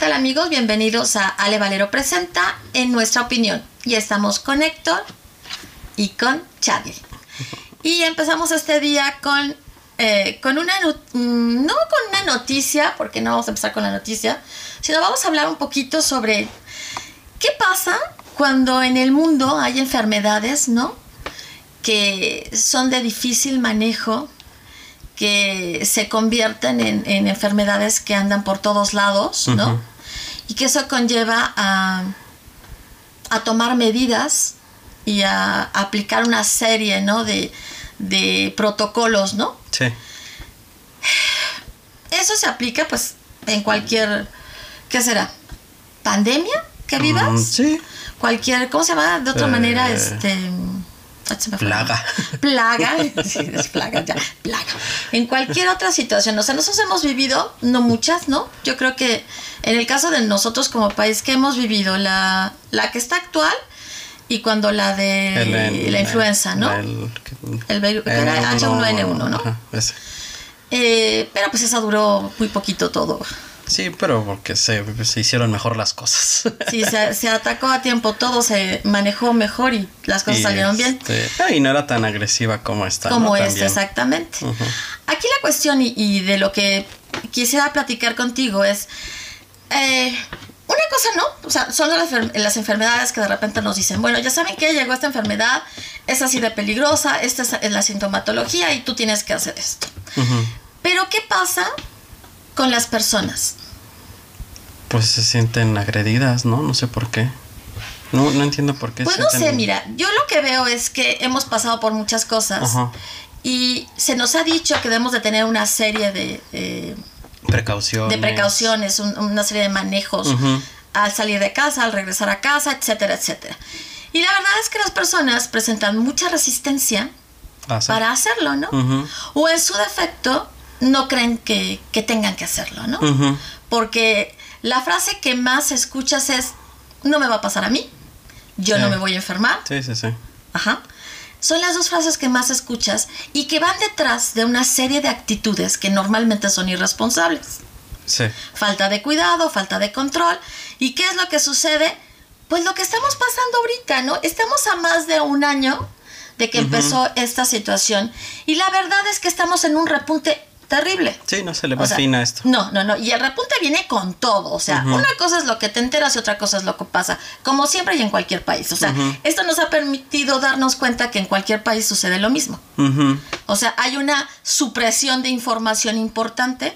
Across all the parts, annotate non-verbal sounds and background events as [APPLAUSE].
tal amigos? Bienvenidos a Ale Valero Presenta en nuestra opinión. Y estamos con Héctor y con Chadley. Y empezamos este día con, eh, con una, mm, no con una noticia, porque no vamos a empezar con la noticia, sino vamos a hablar un poquito sobre qué pasa cuando en el mundo hay enfermedades, ¿no? Que son de difícil manejo, que se convierten en, enfermedades que andan por todos lados, ¿no? Y que eso conlleva a, a tomar medidas y a, aplicar una serie, ¿no? De, de protocolos, ¿no? Sí. Eso se aplica, pues, en cualquier, ¿qué será? ¿Pandemia que mm, vivas? sí. Cualquier, ¿cómo se llama? De otra manera, eh, este Plaga. Plaga, [LAUGHS] [LAUGHS] sí, es plaga, ya, plaga. En cualquier otra situación, o sea, nosotros hemos vivido, no muchas, ¿no? Yo creo que en el caso de nosotros como país, que hemos vivido la, la que está actual y cuando la de la influenza, ¿no? El, el, H1N1, ¿no? Eh, pero pues esa duró muy poquito todo. Sí, pero porque se, hicieron mejor las cosas. Sí, se, atacó a tiempo todo, se manejó mejor y las cosas salieron bien. Este, ah, y no era tan agresiva como esta. Como esta, exactamente. Aquí la cuestión y, de lo que quisiera platicar contigo es... Eh, una cosa no, o sea, son las, enfermedades que de repente nos dicen, bueno, ya saben que llegó esta enfermedad, es así de peligrosa, esta es, la sintomatología y tú tienes que hacer esto. Pero ¿qué pasa con las personas? Pues se sienten agredidas, ¿no? No sé por qué. No, no entiendo por qué. Pues no sé, mira, yo lo que veo es que hemos pasado por muchas cosas y se nos ha dicho que debemos de tener una serie de... precauciones. De precauciones, una serie de manejos al salir de casa, al regresar a casa, etcétera, etcétera. Y la verdad es que las personas presentan mucha resistencia ah, para hacerlo, ¿no? O en su defecto no creen que, tengan que hacerlo, ¿no? Porque la frase que más escuchas es, no me va a pasar a mí, yo no me voy a enfermar. Sí, sí, sí. Ajá. Son las dos frases que más escuchas y que van detrás de una serie de actitudes que normalmente son irresponsables. Sí. Falta de cuidado, falta de control. ¿Y qué es lo que sucede? Pues lo que estamos pasando ahorita, ¿no? Estamos a más de un año de que empezó esta situación y la verdad es que estamos en un repunte terrible. Sí, no se le va a esto. No, no, no. Y el repunte viene con todo. O sea, una cosa es lo que te enteras y otra cosa es lo que pasa. Como siempre y en cualquier país. O sea, esto nos ha permitido darnos cuenta que en cualquier país sucede lo mismo. O sea, hay una supresión de información importante,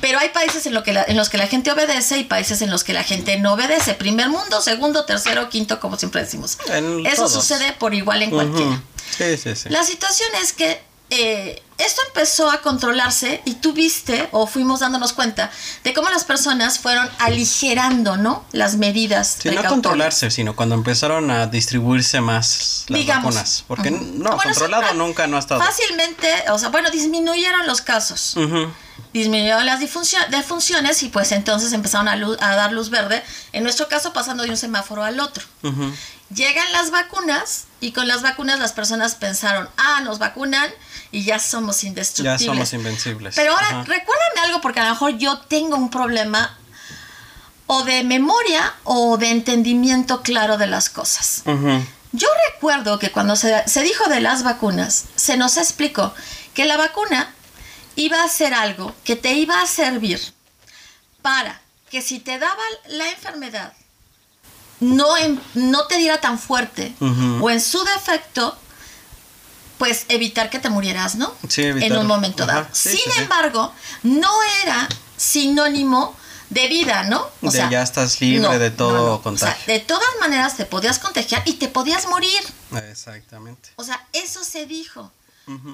pero hay países en, lo que en los que la gente obedece y países en los que la gente no obedece. Primer mundo, segundo, tercero, quinto, como siempre decimos. Eso sucede por igual en cualquiera. Sí, sí, sí. La situación es que eh, esto empezó a controlarse y tú viste o fuimos dándonos cuenta de cómo las personas fueron aligerando, ¿no? Las medidas. Sí, no controlarse, sino cuando empezaron a distribuirse más las vacunas. Porque no, controlado nunca no ha estado. Fácilmente, o sea, bueno, disminuyeron los casos. Disminuyeron las defunciones y pues entonces empezaron a, dar luz verde. En nuestro caso, pasando de un semáforo al otro. Llegan las vacunas y con las vacunas las personas pensaron, ah, nos vacunan y ya somos indestructibles. Ya somos invencibles. Pero ahora, recuérdame algo porque a lo mejor yo tengo un problema o de memoria o de entendimiento claro de las cosas. Yo recuerdo que cuando se, se, dijo de las vacunas, se nos explicó que la vacuna iba a ser algo que te iba a servir para que si te daba la enfermedad, no, no te diera tan fuerte o en su defecto pues evitar que te murieras, ¿no? Sí, evitar. En un momento dado. Sin embargo, no era sinónimo de vida, ¿no? O sea, ya estás libre de todo contagio. O sea, de todas maneras te podías contagiar y te podías morir. Exactamente. O sea, eso se dijo.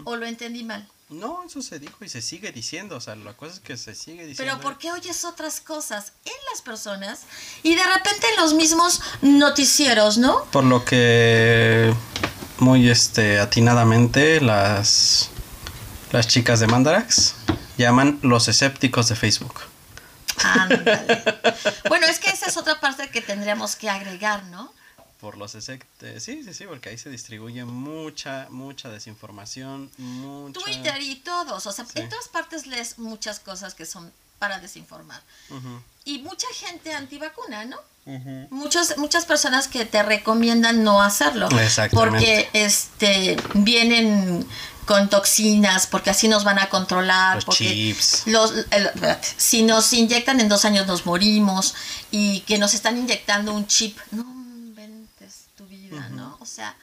¿O lo entendí mal? No, eso se dijo y se sigue diciendo. O sea, la cosa es que se sigue diciendo. Pero ¿por qué oyes otras cosas en las personas y de repente en los mismos noticieros, ¿no? Por lo que muy este atinadamente las las chicas de Mandarax llaman los escépticos de Facebook. Ándale. bueno, es que esa es otra parte que tendríamos que agregar, ¿no? Por los escépticos. Sí, sí, sí, porque ahí se distribuye mucha, mucha desinformación, mucha... Twitter y todos, o sea, en todas partes lees muchas cosas que son para desinformar. Y mucha gente antivacuna, ¿no? ujú. Muchos, muchas personas que te recomiendan no hacerlo. Exactamente. Porque este, vienen con toxinas, porque así nos van a controlar. Los porque chips. Los, el- si nos inyectan en dos años nos morimos y que nos están inyectando un chip. No inventes tu vida, ¿no? O sea,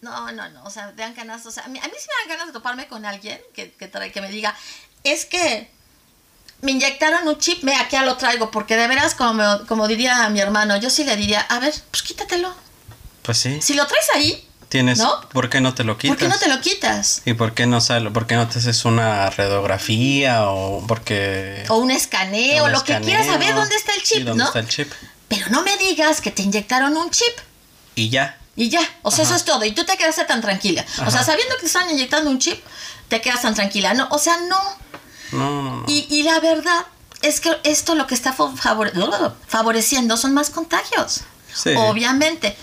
no, no, no. O sea, dan ganas. O sea, a mí, a mí sí me dan ganas de toparme con alguien que, que, trae- que me diga, es que me inyectaron un chip, me aquí ya lo traigo, porque de veras, como, como diría mi hermano, yo sí le diría, a ver, pues quítatelo. Pues sí. Si lo traes ahí, Tienes, ¿no? ¿Por qué no te lo quitas? ¿por qué no te lo quitas? ¿Y por qué no sale, por qué no te haces una radiografía o porque O un escaneo, un lo que quieras saber dónde está el Sí, chip, dónde ¿no? está el chip. Pero no me digas que te inyectaron un chip. Y ya. Y ya, o sea, Ajá. eso es todo. Y tú te quedaste tan tranquila. O sea, sabiendo que te están inyectando un chip, te quedas tan tranquila. No, o sea, no. No, no, no. Y, y la verdad es que esto lo que está fa- favore- favoreciendo son más contagios. Sí. Obviamente.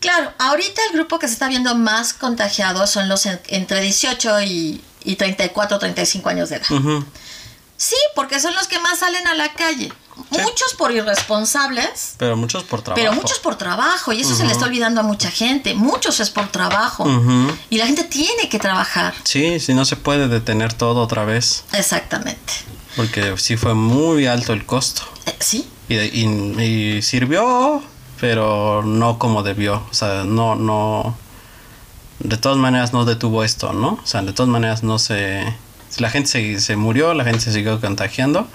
Claro, ahorita el grupo que se está viendo más contagiado son los en- entre 18 y, y 34, 35 años de edad. Sí, porque son los que más salen a la calle. Sí. Muchos por irresponsables, Pero muchos por trabajo. pero muchos por trabajo. Y eso se le está olvidando a mucha gente. Muchos es por trabajo. Y la gente tiene que trabajar. Sí, si no se puede detener todo otra vez. Exactamente. Porque sí fue muy alto el costo. Eh, sí, Y, y- y sirvió, pero no como debió. O sea, no, no. De todas maneras no detuvo esto, ¿no? O sea, de todas maneras no se. La gente se, se murió, la gente se siguió contagiando,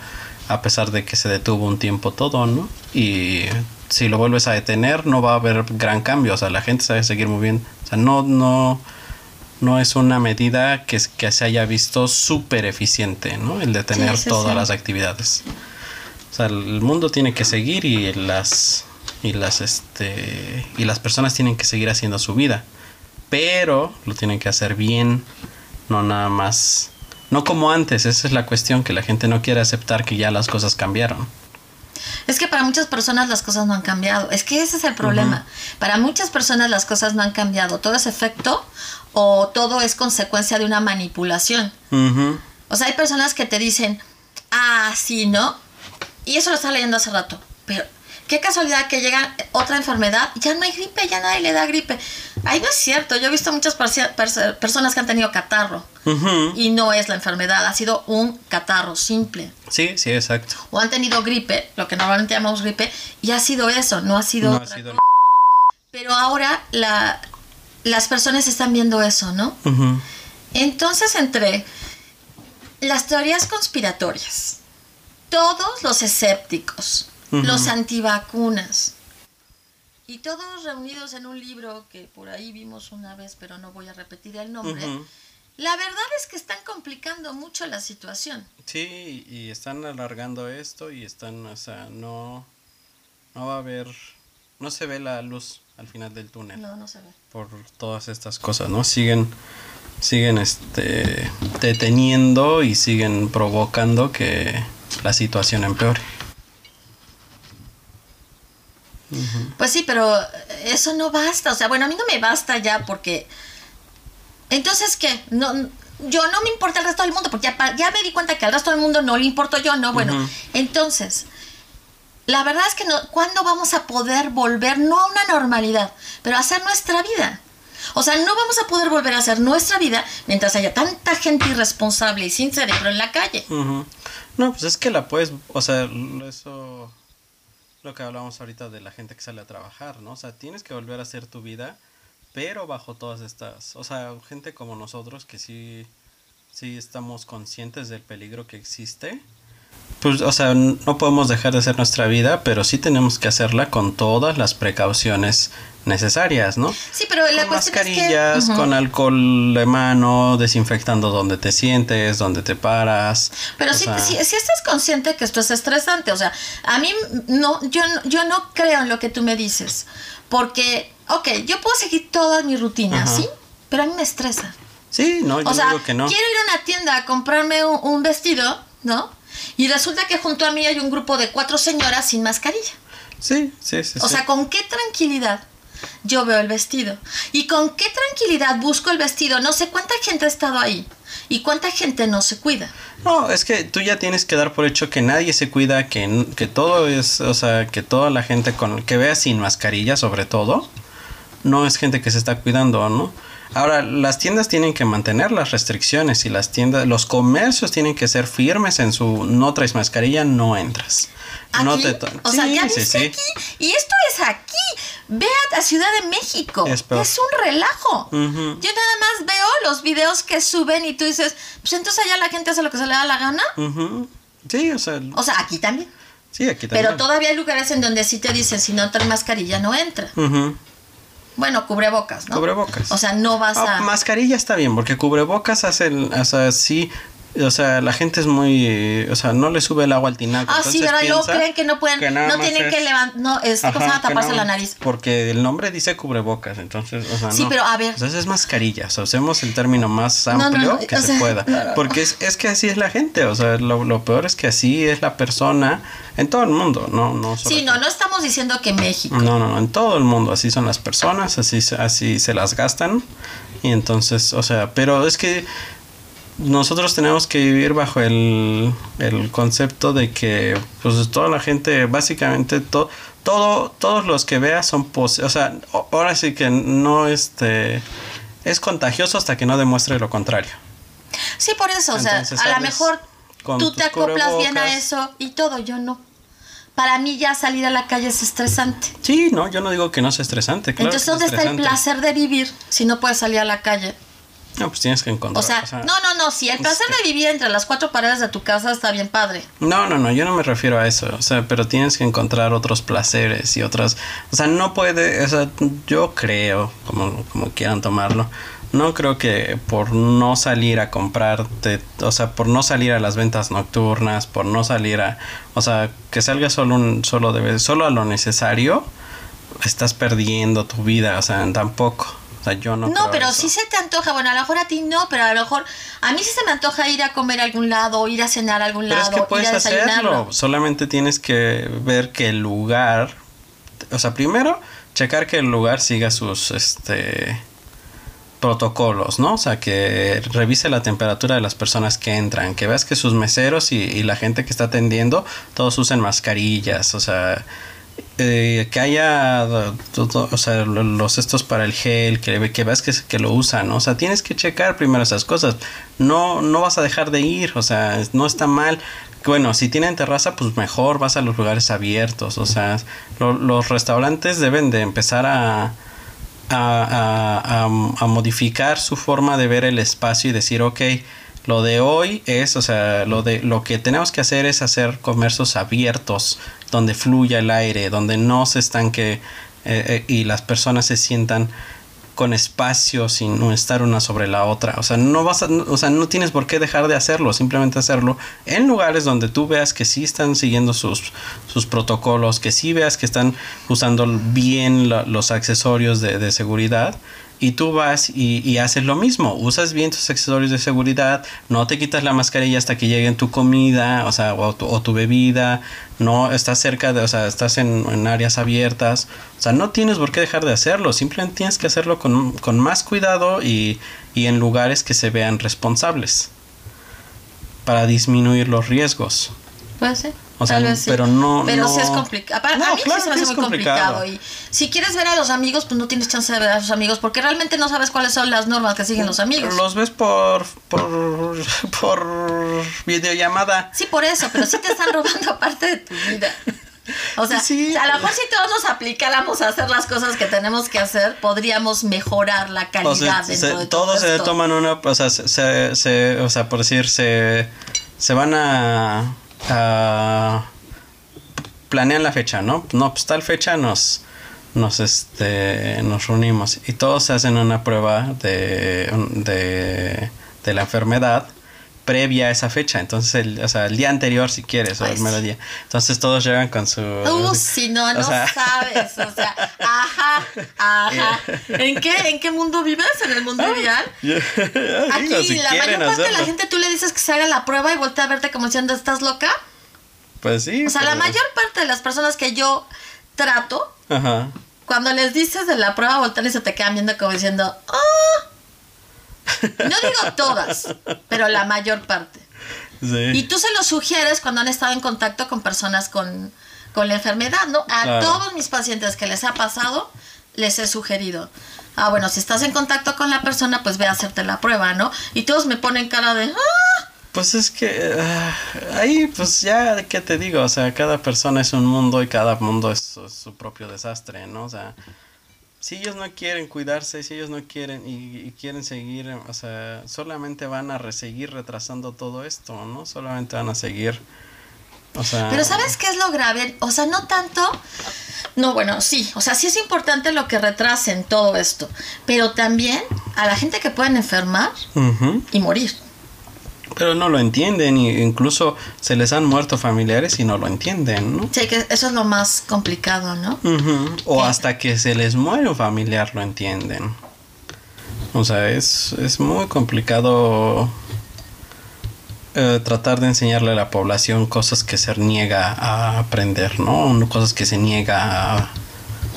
a pesar de que se detuvo un tiempo todo, ¿no? Y si lo vuelves a detener, no va a haber gran cambio. O sea, la gente a seguir moviendo. O sea, no, no. No es una medida que, que se haya visto súper eficiente, ¿no? El detener sí, todas sí. las actividades. O sea, el mundo tiene que seguir y las y las este y las personas tienen que seguir haciendo su vida, pero lo tienen que hacer bien, no nada más no como antes, esa es la cuestión que la gente no quiere aceptar que ya las cosas cambiaron. Es que para muchas personas las cosas no han cambiado. Es que ese es el problema. Para muchas personas las cosas no han cambiado. Todo es efecto o todo es consecuencia de una manipulación. O sea, hay personas que te dicen, ah, sí, ¿no? Y eso lo estaba leyendo hace rato. Pero qué casualidad que llega otra enfermedad, ya no hay gripe, ya nadie le da gripe. Ay, no es cierto. Yo he visto muchas personas que han tenido catarro y no es la enfermedad, ha sido un catarro simple. Sí, sí, exacto. O han tenido gripe, lo que normalmente llamamos gripe, y ha sido eso, no ha sido No ha sido- cosa. Pero ahora la, las personas están viendo eso, ¿no? Entonces, entre las teorías conspiratorias, todos los escépticos, Los antivacunas, y todos reunidos en un libro que por ahí vimos una vez, pero no voy a repetir el nombre, la verdad es que están complicando mucho la situación. Sí, y están alargando esto y están, o sea, no no va a haber no se ve la luz al final del túnel. No, no se ve. por todas estas cosas, ¿no? Siguen, siguen este, deteniendo y siguen provocando que la situación empeore. Pues sí, pero eso no basta. O sea, bueno, a mí no me basta ya porque... Entonces, ¿qué? No, yo no me importa el resto del mundo porque ya, me di cuenta que al resto del mundo no le importo yo, ¿no? Bueno, entonces, la verdad es que no, ¿cuándo vamos a poder volver, no a una normalidad, pero a hacer nuestra vida? O sea, no vamos a poder volver a hacer nuestra vida mientras haya tanta gente irresponsable y sin cerebro en la calle. No, pues es que la puedes, o sea, eso, lo que hablábamos ahorita de la gente que sale a trabajar, ¿no? O sea, tienes que volver a hacer tu vida, pero bajo todas estas, o sea, gente como nosotros que sí, sí estamos conscientes del peligro que existe. Pues, o sea, no podemos dejar de hacer nuestra vida, pero sí tenemos que hacerla con todas las precauciones necesarias, ¿no? Sí, pero la con cuestión mascarillas, es que... Ujú. con alcohol de mano, desinfectando donde te sientes, donde te paras. Pero sí, sea, sí, sí estás consciente que esto es estresante. O sea, a mí no, yo, yo no creo en lo que tú me dices. Porque, ok, yo puedo seguir toda mi rutina, Ajá. ¿sí? Pero a mí me estresa. Sí, no, yo o sea, digo que no. quiero ir a una tienda a comprarme un, un vestido, ¿no? Y resulta que junto a mí hay un grupo de cuatro señoras sin mascarilla. Sí, sí, sí. O sí. sea, ¿con qué tranquilidad yo veo el vestido. ¿Y con qué tranquilidad busco el vestido? No sé cuánta gente ha estado ahí y cuánta gente no se cuida. No, es que tú ya tienes que dar por hecho que nadie se cuida, que, que todo es, o sea, que toda la gente con que vea sin mascarilla sobre todo, no es gente que se está cuidando, ¿no? Ahora, las tiendas tienen que mantener las restricciones y las tiendas, los comercios tienen que ser firmes en su no traes mascarilla, no entras. No te o sea, ya viste aquí. Y esto es aquí. Ve a Ciudad de México. Es Es, un relajo. Yo nada más veo los videos que suben y tú dices, pues entonces allá la gente hace lo que se le da la gana. Sí, o sea, O sea, aquí también. sí, aquí también. Pero todavía hay lugares en donde sí te dicen, si no traes mascarilla, no entra. Ujú. Bueno, cubrebocas, ¿no? Cubrebocas. O sea, no vas Ah, a... mascarilla está bien, porque cubrebocas hace, el- o sea, sí, o sea, la gente es muy, eh, o sea, no le sube el agua al tinaco. Ah, sí. Y luego creen que no pueden, que no tienen es- que levantar, no, es. Ajá, que Taparse nada la nariz. Porque el nombre dice cubrebocas, entonces, o sea, Sí, no. pero a ver. Entonces es mascarilla, o sea, usemos el término más amplio no, que se sea, pueda. Porque es, es que así es la gente, o sea, lo, lo peor es que así es la persona en todo el mundo, no, no solo Sí, no, no estamos diciendo que México. No, no, no, en todo el mundo así son las personas, así, así se las gastan. Y entonces, o sea, pero es que nosotros tenemos que vivir bajo el, el concepto de que pues toda la gente, básicamente to- todo, todos los que veas son pos o sea, ahora sí que no este es contagioso hasta que no demuestre lo contrario. Sí, por eso, o sea, a lo mejor tú te acoplas bien a eso y todo, yo no. Para mí ya salir a la calle es estresante. Sí, no, yo no digo que no sea estresante. Claro Entonces, es ¿dónde está el placer de vivir si no puedes salir a la calle? No, pues tienes que encontrar. O sea, no, no, no, si el placer de vivir entre las cuatro paredes de tu casa está bien padre. No, no, no, yo no me refiero a eso, o sea, pero tienes que encontrar otros placeres y otras, o sea, no puede, o sea, yo creo, como, como quieran tomarlo, no creo que por no salir a comprarte, o sea, por no salir a las ventas nocturnas, por no salir a, o sea, que salga solo un, solo de solo a lo necesario, estás perdiendo tu vida, o sea, tampoco, o sea, yo no. No, pero eso. sí se te antoja. Bueno, a lo mejor a ti no, pero a lo mejor a mí sí se me antoja ir a comer a algún lado, ir a cenar a algún Pero lado, es que puedes ir a hacerlo. Solamente tienes que ver que el lugar. O sea, primero, checar que el lugar siga sus este protocolos, ¿no? O sea, que revise la temperatura de las personas que entran, que veas que sus meseros y, y la gente que está atendiendo, todos usen mascarillas, o sea, eh, que haya, o sea, lo- los estos para el gel, que, que veas que, lo usan, ¿no? O sea, tienes que checar primero esas cosas. No, no vas a dejar de ir, o sea, no está mal. Bueno, si tienen terraza, pues mejor vas a los lugares abiertos, o sea, lo- los restaurantes deben de empezar a, a- a- a modificar su forma de ver el espacio y decir, ok, lo de hoy es, o sea, lo de lo que tenemos que hacer es hacer comercios abiertos, donde fluya el aire, donde no se estanque eh, eh, y las personas se sientan con espacio sin estar una sobre la otra. O sea, no vas a, o sea, no tienes por qué dejar de hacerlo, simplemente hacerlo en lugares donde tú veas que sí están siguiendo sus, sus protocolos, que sí veas que están usando bien los accesorios de, de seguridad. Y tú vas y, haces lo mismo, usas bien tus accesorios de seguridad, no te quitas la mascarilla hasta que llegue tu comida, o sea, o tu, o tu bebida, no estás cerca de, o sea, estás en, en áreas abiertas, o sea, no tienes por qué dejar de hacerlo, simplemente tienes que hacerlo con, con más cuidado y, y en lugares que se vean responsables para disminuir los riesgos. Puede ser. O sea, vez sí. pero no- Pero no- sí es complicado. No, a mí claro sí se me hace muy complicado. complicado. Y si quieres ver a los amigos, pues no tienes chance de ver a sus amigos porque realmente no sabes cuáles son las normas que siguen los amigos. Los ves por, por, por videollamada. Sí, por eso, pero sí te están robando parte de tu vida. O sea, Sí. a lo mejor si todos nos aplicáramos a hacer las cosas que tenemos que hacer, podríamos mejorar la calidad O sea, dentro se- de todo todos se toman una, o sea, se, se- se- o sea, por decir, se, se van a, a planean la fecha, ¿no? No, pues tal fecha nos, nos, este, nos reunimos y todos se hacen una prueba de, de, de la enfermedad previa a esa fecha, entonces, el, o sea, el día anterior si quieres, o el mero día. Entonces todos llegan con su... Uh, si no, no sea- sabes. O sea, [LAUGHS] ajá, ajá. ¿En qué, ¿En qué mundo vives? ¿En el mundo real? [LAUGHS] Aquí Digo, si la mayor parte de la gente tú le dices que se haga la prueba y voltea a verte como diciendo, ¿estás loca? Pues sí. O sea, la mayor parte de las personas que yo trato, Ajá. cuando les dices de la prueba, voltean y se te quedan viendo como diciendo, ¡ah! No digo todas, pero la mayor parte. Sí. Y tú se lo sugieres cuando han estado en contacto con personas con, con la enfermedad, ¿no? A Claro. todos mis pacientes que les ha pasado, les he sugerido. Ah, bueno, si estás en contacto con la persona, pues ve a hacerte la prueba, ¿no? Y todos me ponen cara de, ¡ah! Pues es que ah, ahí, pues ya, ¿qué te digo? O sea, cada persona es un mundo y cada mundo es su, su propio desastre, ¿no? O sea, si ellos no quieren cuidarse, si ellos no quieren y, y quieren seguir, o sea, solamente van a seguir retrasando todo esto, ¿no? Solamente van a seguir, o sea... Pero ¿sabes qué es lo grave? O sea, no tanto... No, bueno, sí, o sea, sí es importante lo que retrasen todo esto, pero también a la gente que pueden enfermar y morir. Pero no lo entienden y incluso se les han muerto familiares y no lo entienden, ¿no? Sí, que eso es lo más complicado, ¿no? O hasta que se les muere un familiar lo entienden. O sea, es, es muy complicado eh, tratar de enseñarle a la población cosas que se niega a aprender, ¿no? No Cosas que se niega a,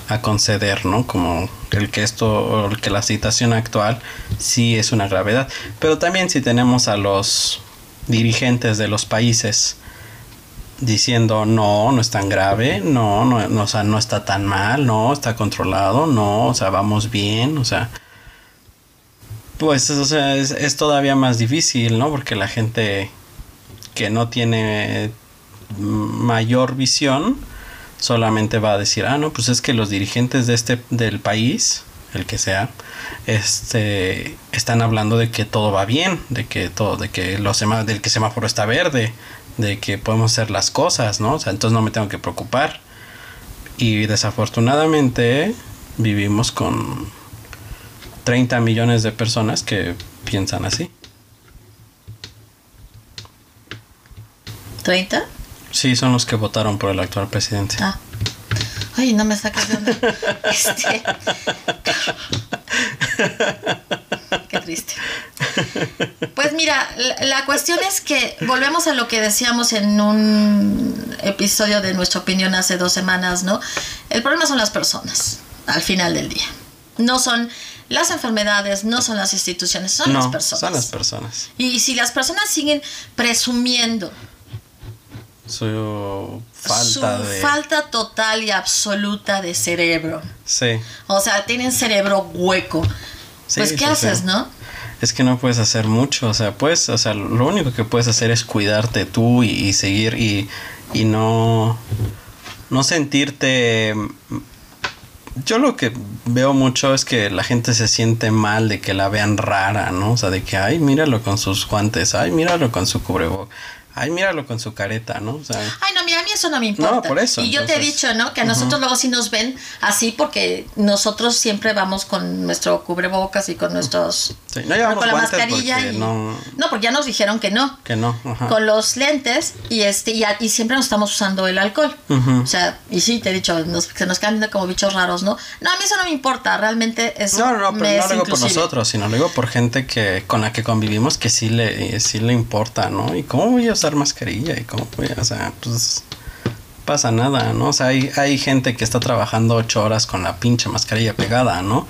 a conceder, ¿no? Como el que esto, el que la situación actual sí es una gravedad. Pero también si tenemos a los dirigentes de los países diciendo no, no es tan grave, no, no, o sea, no está tan mal, no, está controlado, no, o sea, vamos bien, o sea, pues, o sea, es todavía más difícil, ¿no? Porque la gente que no tiene mayor visión solamente va a decir, ah, no, pues es que los dirigentes de este, del país, el que sea, este, están hablando de que todo va bien, de que todo, de que los sema- del que semáforo está verde, de que podemos hacer las cosas, ¿no? O sea, entonces no me tengo que preocupar. Y desafortunadamente vivimos con 30 millones de personas que piensan así. ¿30? Sí, son los que votaron por el actual presidente. Ah. Ay, no me sacas de onda. [LAUGHS] Este. Qué triste. Pues mira, la, la cuestión es que volvemos a lo que decíamos en un episodio de nuestra opinión hace dos semanas, ¿no? El problema son las personas, al final del día. No son las enfermedades, no son las instituciones, son las personas. son las personas. Y si las personas siguen presumiendo Su su falta de... falta total y absoluta de cerebro. Sí. O sea, tienen cerebro hueco. Sí, pues, ¿qué sí, haces, sí. no? Es que no puedes hacer mucho, o sea, pues, o sea, lo único que puedes hacer es cuidarte tú y, y seguir y, y no, no sentirte... Yo lo que veo mucho es que la gente se siente mal de que la vean rara, ¿no? O sea, de que, ay, míralo con sus guantes, ay, míralo con su cubreboc, ay, míralo con su careta, ¿no? O sea, Ay, no, mira, a mí eso no me importa. No, por eso, Y yo te he dicho, ¿no? Que a nosotros luego sí nos ven así porque nosotros siempre vamos con nuestro cubrebocas y con nuestros... sí, no llevamos con la mascarilla porque y... no, No, porque ya nos dijeron que no. que no, ajá. Con los lentes y este y, siempre nos estamos usando el alcohol. O sea, y sí, te he dicho, nos- se nos quedan viendo como bichos raros, ¿no? No, a mí eso no me importa, realmente eso No, no, me pero es no lo digo por nosotros, sino lo digo por gente que con la que convivimos que sí le, sí le importa, ¿no? ¿Y cómo a usar mascarilla? ¿Y cómo o sea, pues pasa nada, ¿no? O sea, hay, hay gente que está trabajando ocho horas con la pinche mascarilla pegada, ¿no?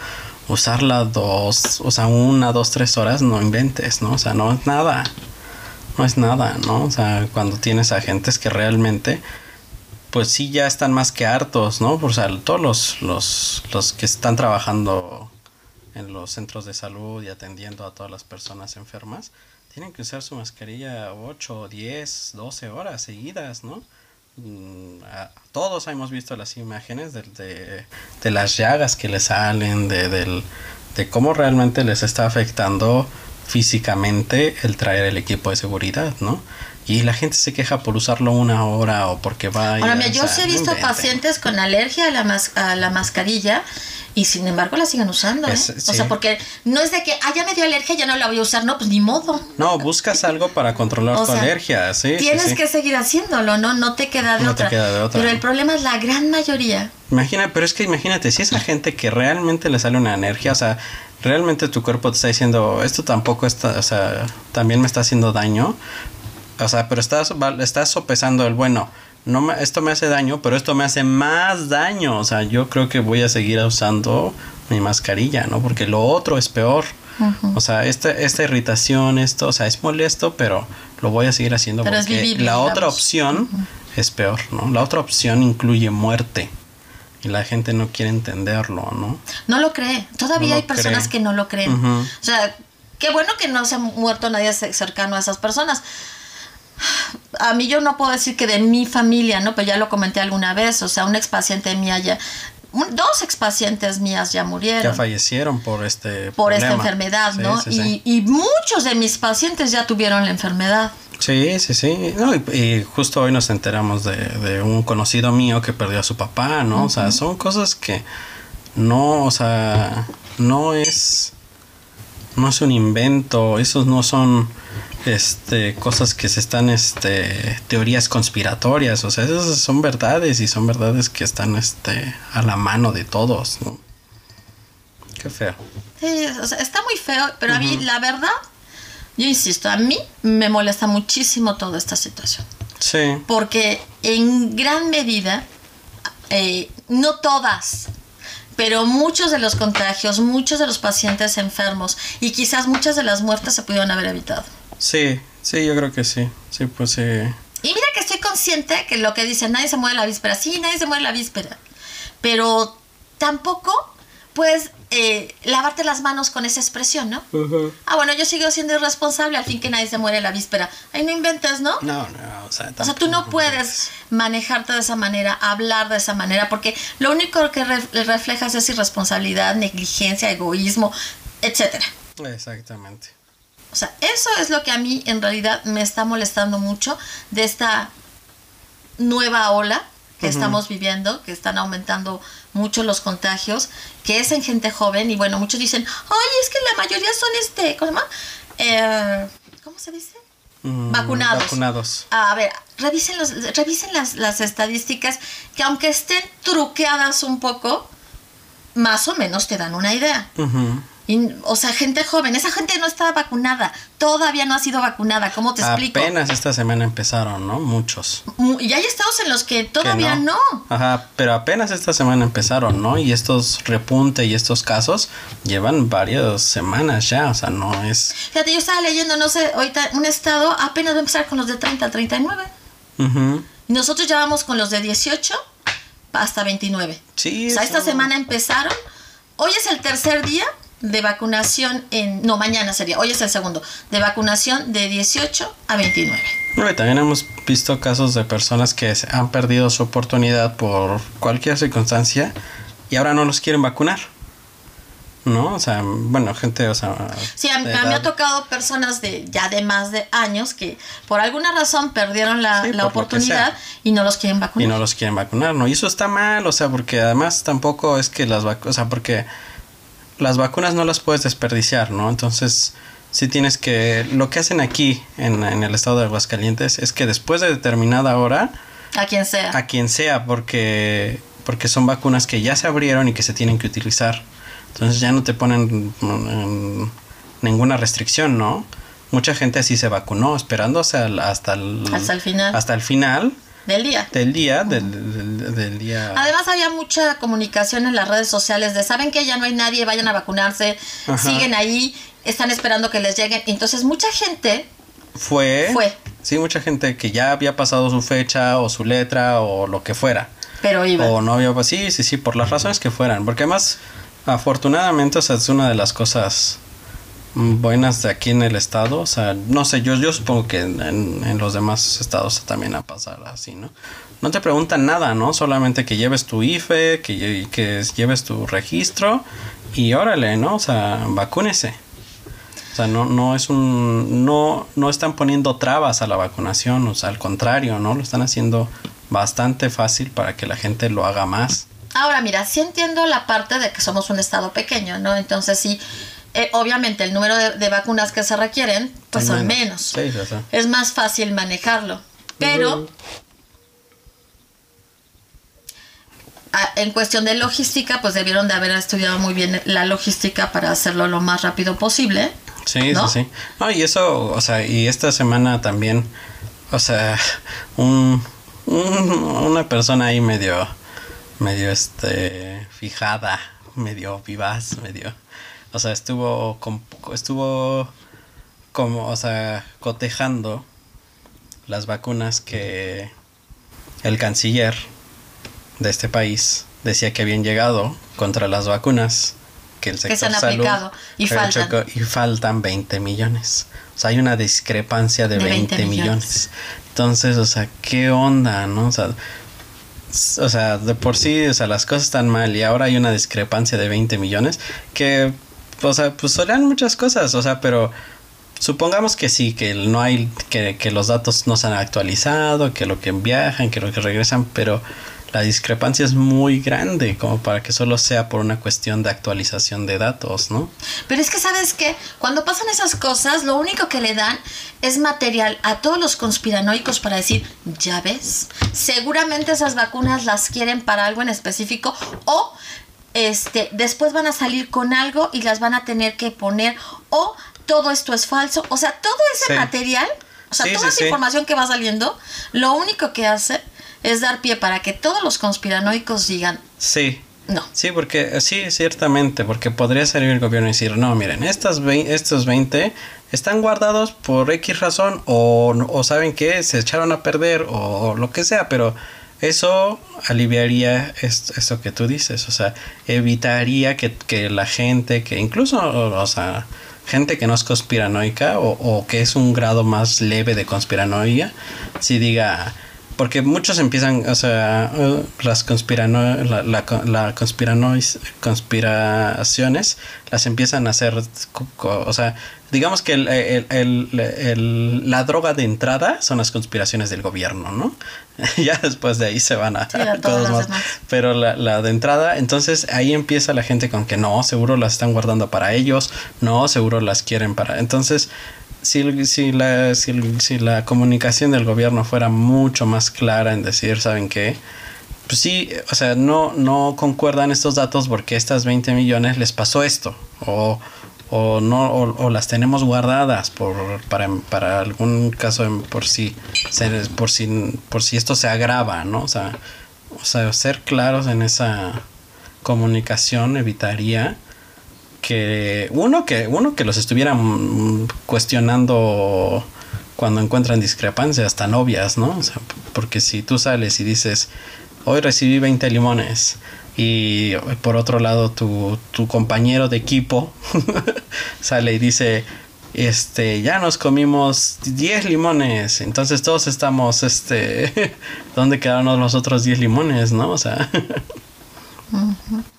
Usarla dos, o sea, una, dos, tres horas, no inventes, ¿no? O sea, no es nada. No es nada, ¿no? O sea, cuando tienes agentes que realmente pues sí ya están más que hartos, ¿no? O sea, todos los, los, los que están trabajando en los centros de salud y atendiendo a todas las personas enfermas, tienen que usar su mascarilla 8, 10, 12 horas seguidas, ¿no? Mm, todos hemos visto las imágenes de, de, de las llagas que les salen, de, del, de cómo realmente les está afectando físicamente el traer el equipo de seguridad, ¿no? Y la gente se queja por usarlo una hora o porque va Ahora, mira, yo sí he visto pacientes pacientes con alergia a la, mas- a la mascarilla y sin embargo la siguen usando. ¿eh? Es- O sí. sea, porque no es de que, ah, ya me dio alergia, ya no la voy a usar. No, pues ni modo. No, buscas algo para controlar [LAUGHS] O tu sea, alergia, sí. sí, Tienes sí. que seguir haciéndolo, ¿no? No te queda de No te otra. queda de otra. Pero el problema es la gran mayoría. Imagina, pero es que imagínate, si esa gente que realmente le sale una alergia, o sea, realmente tu cuerpo te está diciendo, esto tampoco está, o sea, también me está haciendo daño. O sea, pero estás, estás sopesando el bueno. no esto me hace daño, pero esto me hace más daño. O sea, yo creo que voy a seguir usando mi mascarilla, ¿no? Porque lo otro es peor. O sea, esta, esta irritación, esto, o sea, es molesto, pero lo voy a seguir haciendo Pero porque la otra opción es peor, ¿no? La otra opción incluye muerte. Y la gente no quiere entenderlo, ¿no? No lo cree. Todavía No hay personas cree. que no lo creen. O sea, qué bueno que no se ha muerto nadie ce- cercano a esas personas. A mí yo no puedo decir que de mi familia, ¿no? Pero ya lo comenté alguna vez. O sea, un expaciente mía ya... un- dos expacientes mías ya murieron. Ya fallecieron por este por esta enfermedad, Sí, ¿no? sí, sí. Y, y muchos de mis pacientes ya tuvieron la enfermedad. Sí, sí, sí. No, y, y justo hoy nos enteramos de, de un conocido mío que perdió a su papá, ¿no? O sea, son cosas que no, o sea, no es, no es un invento, esos no son, este, cosas que se están, este, teorías conspiratorias, o sea, esas son verdades y son verdades que están, este, a la mano de todos, ¿no? Qué feo. Sí, o sea, está muy feo, pero a mí, la verdad, yo insisto, a mí me molesta muchísimo toda esta situación. Sí. Porque en gran medida, eh, no todas, pero muchos de los contagios, muchos de los pacientes enfermos y quizás muchas de las muertes se pudieron haber evitado. Sí, sí, yo creo que sí. Sí, pues sí. Y mira que estoy consciente que lo que dicen, nadie se muere la víspera, sí, nadie se muere la víspera, pero tampoco puedes eh, lavarte las manos con esa expresión, ¿no? Ah, bueno, yo sigo siendo irresponsable al fin que nadie se muere la víspera. Ay, no inventes, ¿no? No, no, o sea, O sea, tú no tampoco. puedes manejarte de esa manera, hablar de esa manera, porque lo único que re- reflejas es irresponsabilidad, negligencia, egoísmo, etcétera. Exactamente. O sea, eso es lo que a mí en realidad me está molestando mucho de esta nueva ola que estamos viviendo, que están aumentando mucho los contagios, que es en gente joven y bueno, muchos dicen, ay, es que la mayoría son este, ¿cómo se llama? Eh, ¿Cómo se dice? Mm, Vacunados. Vacunados. A ver, revisen, los, revisen las, las estadísticas que aunque estén truqueadas un poco, más o menos te dan una idea. Y, o sea, gente joven, esa gente no está vacunada, todavía no ha sido vacunada, ¿cómo te explico? Apenas esta semana empezaron, ¿no? Muchos. Mu- Y hay estados en los que Que todavía no. Ajá, pero apenas esta semana empezaron, ¿no? Y estos repunte y estos casos llevan varias semanas ya, o sea, no es... Fíjate, yo estaba leyendo, no sé, ahorita un estado apenas va a empezar con los de 30 a 39. Ujú. Y nosotros ya vamos con los de 18 hasta 29. Sí. O sea, esta semana empezaron. Hoy es el tercer día de vacunación en... No, mañana sería. Hoy es el segundo. De vacunación de 18 a 29. No, y también hemos visto casos de personas que han perdido su oportunidad por cualquier circunstancia y ahora no los quieren vacunar. ¿No? O sea, bueno, gente, o sea... Sí, a, mí me ha tocado personas de ya de más de años que por alguna razón perdieron la, Sí, la oportunidad y no los quieren y vacunar. no los quieren vacunar, ¿no? Y eso está mal, o sea, porque además tampoco es que las vacunas, o sea, porque las vacunas no las puedes desperdiciar, ¿no? Entonces, sí tienes que, lo que hacen aquí en, en el estado de Aguascalientes es que después de determinada hora, A quien sea. a quien sea, porque, porque son vacunas que ya se abrieron y que se tienen que utilizar. Entonces ya no te ponen ninguna restricción, ¿no? Mucha gente así se vacunó, esperándose al- hasta el, Hasta el final. hasta el final del día. del día, del, del- del día. Además había mucha comunicación en las redes sociales de saben que ya no hay nadie, vayan a vacunarse, Ajá. siguen ahí, están esperando que les lleguen. Entonces mucha gente fue, Fue. Sí, mucha gente que ya había pasado su fecha o su letra o lo que fuera. pero iba. O no había, sí, sí, sí, por las razones que fueran. Porque además, afortunadamente, o sea, es una de las cosas buenas de aquí en el estado. O sea, no sé, yo, yo supongo que en, los demás estados también a pasar así, ¿no? No te preguntan nada, ¿no? Solamente que lleves tu IFE, que, que lleves tu registro y órale, ¿no? O sea, vacúnese. O sea, no, no es un. No, no están poniendo trabas a la vacunación, o sea, al contrario, ¿no? Lo están haciendo bastante fácil para que la gente lo haga más. Ahora, mira, sí entiendo la parte de que somos un estado pequeño, ¿no? Entonces sí, eh, obviamente el número de, de vacunas que se requieren, pues son menos. Sí. Es más fácil manejarlo. Pero a- en cuestión de logística, pues debieron de haber estudiado muy bien la logística para hacerlo lo más rápido posible. Sí, ¿No? sí, sí. No, y eso, o sea, y esta semana también, o sea, un, una persona ahí medio, medio este, fijada, medio vivaz, medio, o sea, estuvo, estuvo como, o sea, cotejando las vacunas que el canciller de este país decía que habían llegado contra las vacunas que el sector que se han aplicado y faltan. y faltan 20 millones. O sea, hay una discrepancia de, 20, millones. Entonces, o sea, ¿qué onda, no? O sea, o sea, de por sí, o sea, las cosas están mal y ahora hay una discrepancia de 20 millones que, o sea, pues serán muchas cosas, o sea, pero supongamos que sí, que no hay, que, que los datos no se han actualizado, que lo que viajan, que lo que regresan, pero la discrepancia es muy grande como para que solo sea por una cuestión de actualización de datos, ¿no? Pero es que sabes que cuando pasan esas cosas, lo único que le dan es material a todos los conspiranoicos para decir, ya ves, seguramente esas vacunas las quieren para algo en específico o este, después van a salir con algo y las van a tener que poner o todo esto es falso, o sea, todo ese material, o sea, toda esa información que va saliendo, lo único que hace es dar pie para que todos los conspiranoicos digan. Sí. No. Sí, porque sí, ciertamente, porque podría salir el gobierno y decir, no, miren, estas estos 20 están guardados por X razón o, o saben que se echaron a perder o, lo que sea, pero eso aliviaría esto, que tú dices, o sea, evitaría que, que la gente, que incluso, o, sea, gente que no es conspiranoica o, o, que es un grado más leve de conspiranoia, si diga, porque muchos empiezan, o sea, las conspirano, la, la, la conspiraciones las empiezan a hacer, o sea, digamos que el, el, el, la droga de entrada son las conspiraciones del gobierno, ¿no? [LAUGHS] ya después de ahí se van a, todos más. Pero la, la, de entrada, entonces ahí empieza la gente con que no, seguro las están guardando para ellos, no, seguro las quieren para. Entonces, si, si, la, si, la comunicación del gobierno fuera mucho más clara en decir, ¿saben qué? Pues sí, o sea, no, no concuerdan estos datos porque estas 20 millones les pasó esto. O, o no o, las tenemos guardadas por para, para algún caso por si por si por si esto se agrava no o sea o sea ser claros en esa comunicación evitaría que uno que uno que los estuvieran cuestionando cuando encuentran discrepancias tan obvias, ¿no? O sea, porque si tú sales y dices, hoy recibí 20 limones y por otro lado tu, tu compañero de equipo [LAUGHS] sale y dice, este, ya nos comimos 10 limones, entonces todos estamos, este, [LAUGHS] ¿dónde quedaron los otros 10 limones, no? O sea... [LAUGHS]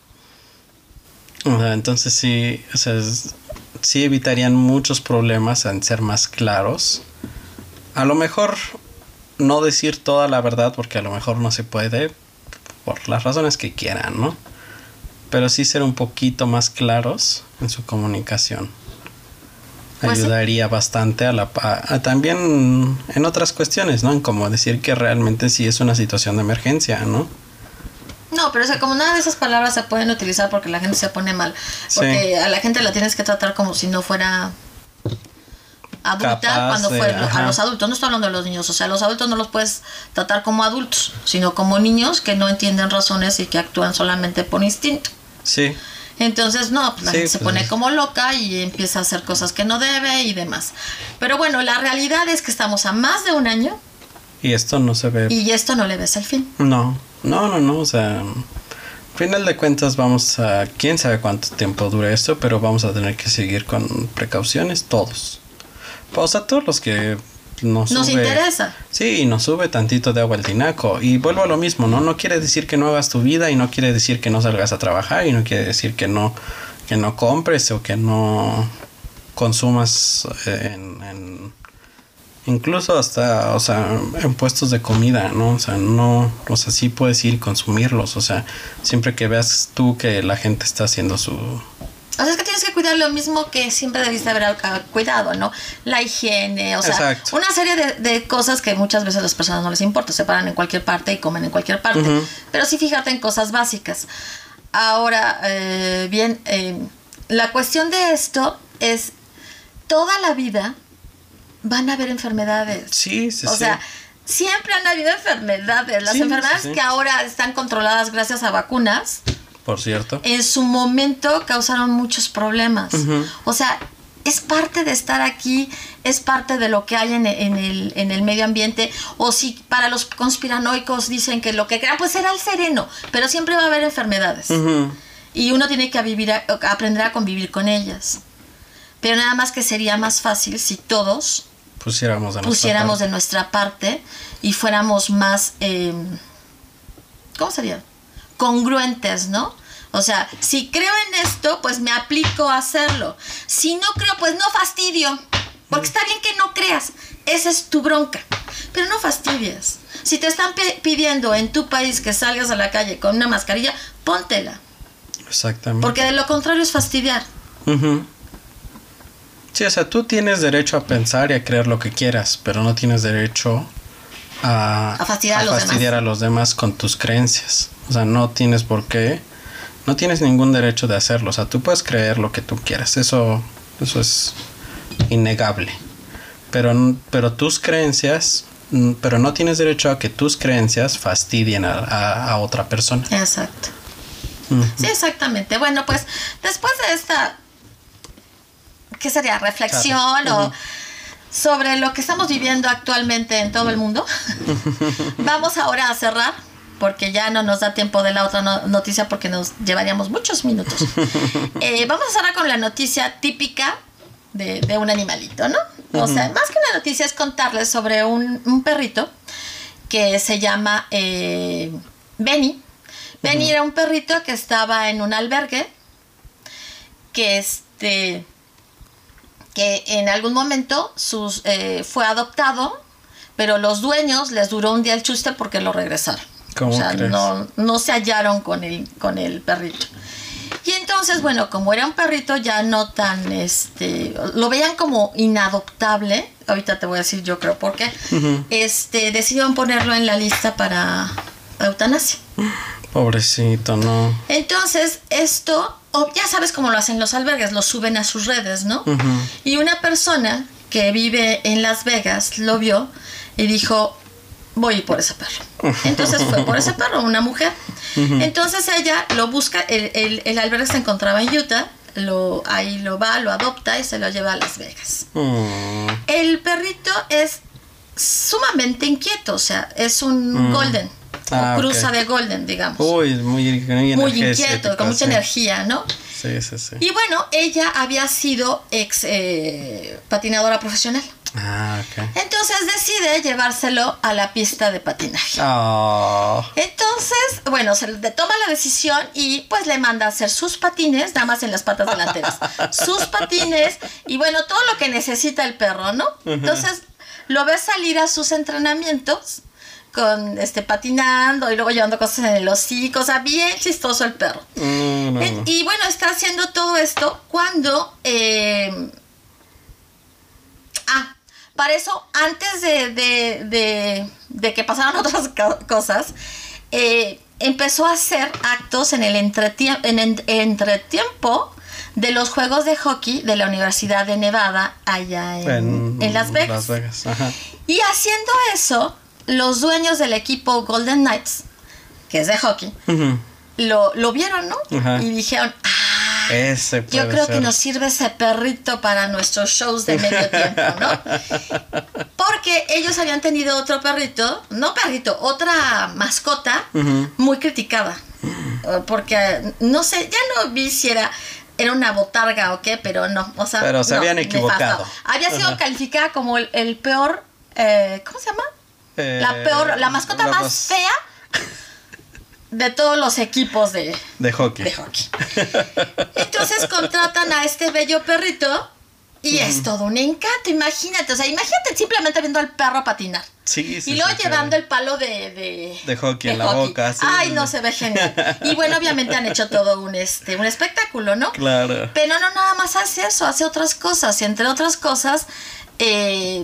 entonces sí, o sea, sí evitarían muchos problemas en ser más claros. A lo mejor no decir toda la verdad porque a lo mejor no se puede por las razones que quieran, ¿no? Pero sí ser un poquito más claros en su comunicación. Pues Ayudaría bastante a la también en otras cuestiones, ¿no? En como decir que realmente sí es una situación de emergencia, ¿no? No, pero o como nada de esas palabras se pueden utilizar porque la gente se pone mal. Porque a la gente la tienes que tratar como si no fuera adulta cuando fue a los adultos. No estoy hablando de los niños. O sea, los adultos no los puedes tratar como adultos, sino como niños que no entienden razones y que actúan solamente por instinto. Sí. Entonces, no, pues la gente se pues pone como loca y empieza a hacer cosas que no debe y demás. Pero bueno, la realidad es que estamos a más de un año. Y esto no se ve. Y esto no le ves el fin. No. No, no, no, o sea, final de cuentas vamos a, quién sabe cuánto tiempo dura esto, pero vamos a tener que seguir con precauciones todos. O sea, todos los que nos, nos interesa. Sí, nos sube tantito de agua el tinaco. Y vuelvo a lo mismo, ¿no? No quiere decir que no hagas tu vida y no quiere decir que no salgas a trabajar y no quiere decir que no, que no compres o que no consumas en incluso hasta, o sea, en puestos de comida, ¿no? O sea, no, o sea, sí puedes ir y consumirlos, o sea, siempre que veas tú que la gente está haciendo su... O sea, es que tienes que cuidar lo mismo que siempre debiste haber cuidado, ¿no? La higiene, o sea, una serie de, cosas que muchas veces a las personas no les importa, se paran en cualquier parte y comen en cualquier parte, pero sí fíjate en cosas básicas. Ahora, eh, bien, eh, la cuestión de esto es toda la vida van a haber enfermedades. Sí, sí, O sea, siempre han habido enfermedades. Las Sí, enfermedades sí. que ahora están controladas gracias a vacunas, Por cierto. en su momento causaron muchos problemas. O sea, es parte de estar aquí, es parte de lo que hay en, en el, en el medio ambiente. O si para los conspiranoicos dicen que lo que crean, pues será el sereno, pero siempre va a haber enfermedades. Y uno tiene que vivir a aprender a convivir con ellas. Pero nada más que sería más fácil si todos Pusiéramos de nuestra pusiéramos parte. de nuestra parte y fuéramos más, eh, ¿cómo sería? Congruentes, ¿no? O sea, si creo en esto, pues me aplico a hacerlo. Si no creo, pues no fastidio. Porque está bien que no creas. Esa es tu bronca. Pero no fastidies. Si te están pidiendo en tu país que salgas a la calle con una mascarilla, póntela. Exactamente. Porque de lo contrario es fastidiar. Ujú. Sí, o sea, tú tienes derecho a pensar y a creer lo que quieras, pero no tienes derecho a, A fastidiar a los fastidiar demás. a los demás con tus creencias. O sea, no tienes por qué, no tienes ningún derecho de hacerlo. O sea, tú puedes creer lo que tú quieras, eso, eso es innegable. Pero, pero tus creencias, mm, pero no tienes derecho a que tus creencias fastidien a, a- a otra persona. Exacto. Sí, exactamente. Bueno, pues después de esta, ¿qué sería? Reflexión o sobre lo que estamos viviendo actualmente en todo el mundo. [LAUGHS] Vamos ahora a cerrar porque ya no nos da tiempo de la otra no- noticia porque nos llevaríamos muchos minutos. [LAUGHS] Eh, vamos a cerrar con la noticia típica de, de un animalito, ¿no? O sea, más que una noticia es contarles sobre un, un perrito que se llama eh, Benny. Benny era un perrito que estaba en un albergue que este que en algún momento sus, eh, fue adoptado, pero los dueños les duró un día el chuste porque lo regresaron. ¿Cómo o sea, crees? no, no se hallaron con el, con el perrito. Y entonces, bueno, como era un perrito ya no tan, este, lo veían como inadoptable, ahorita te voy a decir yo creo por qué, este, decidieron ponerlo en la lista para eutanasia. Pobrecito, no. Entonces, esto, o ya sabes cómo lo hacen los albergues, lo suben a sus redes, ¿no? Y una persona que vive en Las Vegas lo vio y dijo, voy por ese perro. [LAUGHS] Entonces fue por ese perro, una mujer. Entonces ella lo busca, el, el, el albergue se encontraba en Utah, lo, ahí lo va, lo adopta y se lo lleva a Las Vegas. Mm. El perrito es sumamente inquieto, o sea, es un Mm. golden, Ah, o cruza de golden, digamos. Uy, muy, muy, Muy inquieto, con mucha sí. energía, ¿no? Sí, sí, sí. Y bueno, ella había sido ex eh, patinadora profesional. Ah, ok. Entonces decide llevárselo a la pista de patinaje. Oh, Entonces, bueno, se le toma la decisión y pues le manda a hacer sus patines, nada más en las patas delanteras. [LAUGHS] sus patines y bueno, todo lo que necesita el perro, ¿no? Entonces, lo ves salir a sus entrenamientos con este patinando y luego llevando cosas en el hocico, o sea, bien chistoso el perro. no, no, En- no. Y bueno, está haciendo todo esto cuando... eh, ah, para eso, antes de, de- de- de que pasaran [LAUGHS] otras co- cosas, eh, empezó a hacer actos en el entretie- en en- entretiempo de los Juegos de Hockey de la Universidad de Nevada allá en, en Las Vegas. Las Vegas, ajá. Y haciendo eso, los dueños del equipo Golden Knights, que es de hockey, lo, lo vieron, ¿no? Y dijeron, ah, Ese yo creo que nos sirve ese perrito para nuestros shows de medio [LAUGHS] tiempo, ¿no? Porque ellos habían tenido otro perrito, no perrito, otra mascota muy criticada. Eh, Porque, no sé, ya no vi si era, era una botarga o qué, pero no, o sea... Pero se no, habían equivocado. Había sido Ajá. calificada como el, el peor, eh, ¿cómo se llama? La Eh, peor, la mascota la más fea de todos los equipos de, De hockey. de hockey. Entonces contratan a este bello perrito y es todo un encanto, imagínate, o sea, imagínate simplemente viendo al perro patinar. Sí, sí, y luego sí, llevando el palo de, de, De hockey en la boca, Ay, no, se ve genial. Y bueno, obviamente han hecho todo un, este, un espectáculo, ¿no? Claro. Pero no nada más hace eso, hace otras cosas. Y entre otras cosas, eh,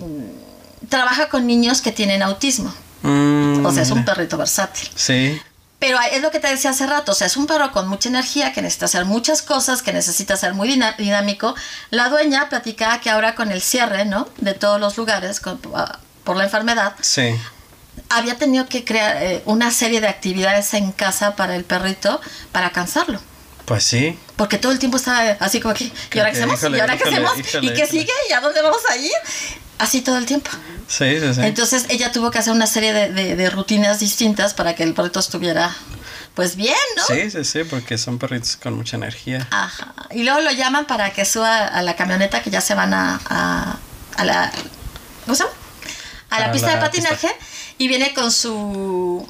trabaja con niños que tienen autismo. Mm, O sea, es un perrito versátil. Sí. Pero es lo que te decía hace rato, o sea, es un perro con mucha energía, que necesita hacer muchas cosas, que necesita ser muy dinámico. La dueña platicaba que ahora con el cierre, ¿no? De todos los lugares con- ah, por la enfermedad, Sí. había tenido que crear eh, una serie de actividades en casa para el perrito para cansarlo. Pues sí. Porque todo el tiempo estaba así como que, ¿y ahora qué hacemos? ¿Y ahora qué hacemos? ¿Y qué sigue? ¿Y a dónde vamos a ir? Así todo el tiempo. Sí, sí, sí. Entonces ella tuvo que hacer una serie de, de- de rutinas distintas para que el perrito estuviera pues bien, ¿no? Sí, sí, sí, porque son perritos con mucha energía. Ajá. Y luego lo llaman para que suba a la camioneta que ya se van a, a, a la ¿cómo se llama? A la A pista la de patinaje pista. y viene con su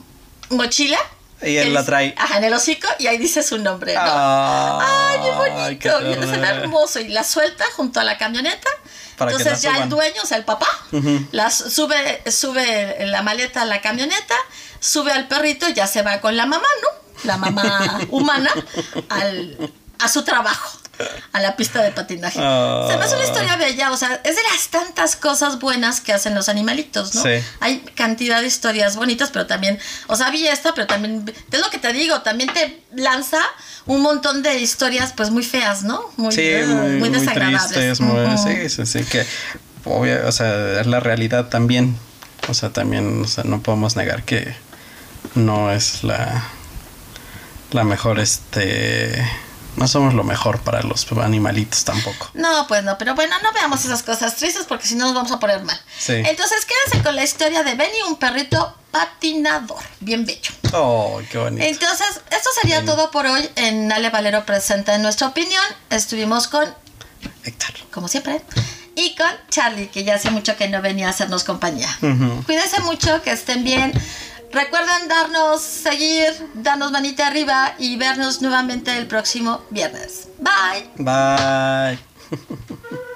mochila. Y él la trae. Ajá, en el hocico y ahí dice su nombre, ¿no? Ah, Ay, qué bonito. qué y hermoso. Y la suelta junto a la camioneta. Para Entonces la ya el dueño, o sea, el papá, las sube, sube la maleta a la camioneta, sube al perrito y ya se va con la mamá, ¿no? La mamá [LAUGHS] humana al, a su trabajo, [LAUGHS] a la pista de patinaje. Ah. Se me hace una historia bella, o sea, es de las tantas cosas buenas que hacen los animalitos, ¿no? Sí. Hay cantidad de historias bonitas, pero también, o sea, vi esta, pero también, es lo que te digo, también te lanza un montón de historias, pues muy feas, ¿no? Muy, Sí, eh, muy, muy desagradables. tristes, muy, Ujú. sí, sí, sí, que obvio, o sea, es la realidad también, o sea, también, o sea, no podemos negar que no es la, la mejor, este, no somos lo mejor para los animalitos tampoco. No, pues no, pero bueno, no veamos esas cosas tristes porque si no nos vamos a poner mal. Sí. Entonces quédense con la historia de Benny, un perrito patinador, bien bello. Oh, qué bonito. Entonces, esto sería todo por hoy en Ale Valero Presenta en nuestra opinión. Estuvimos con, Héctor. como siempre, y con Charlie, que ya hace mucho que no venía a hacernos compañía. Ujú. Cuídense mucho, que estén bien. Recuerden darnos, seguir, darnos manita arriba y vernos nuevamente el próximo viernes. Bye. Bye. [LAUGHS]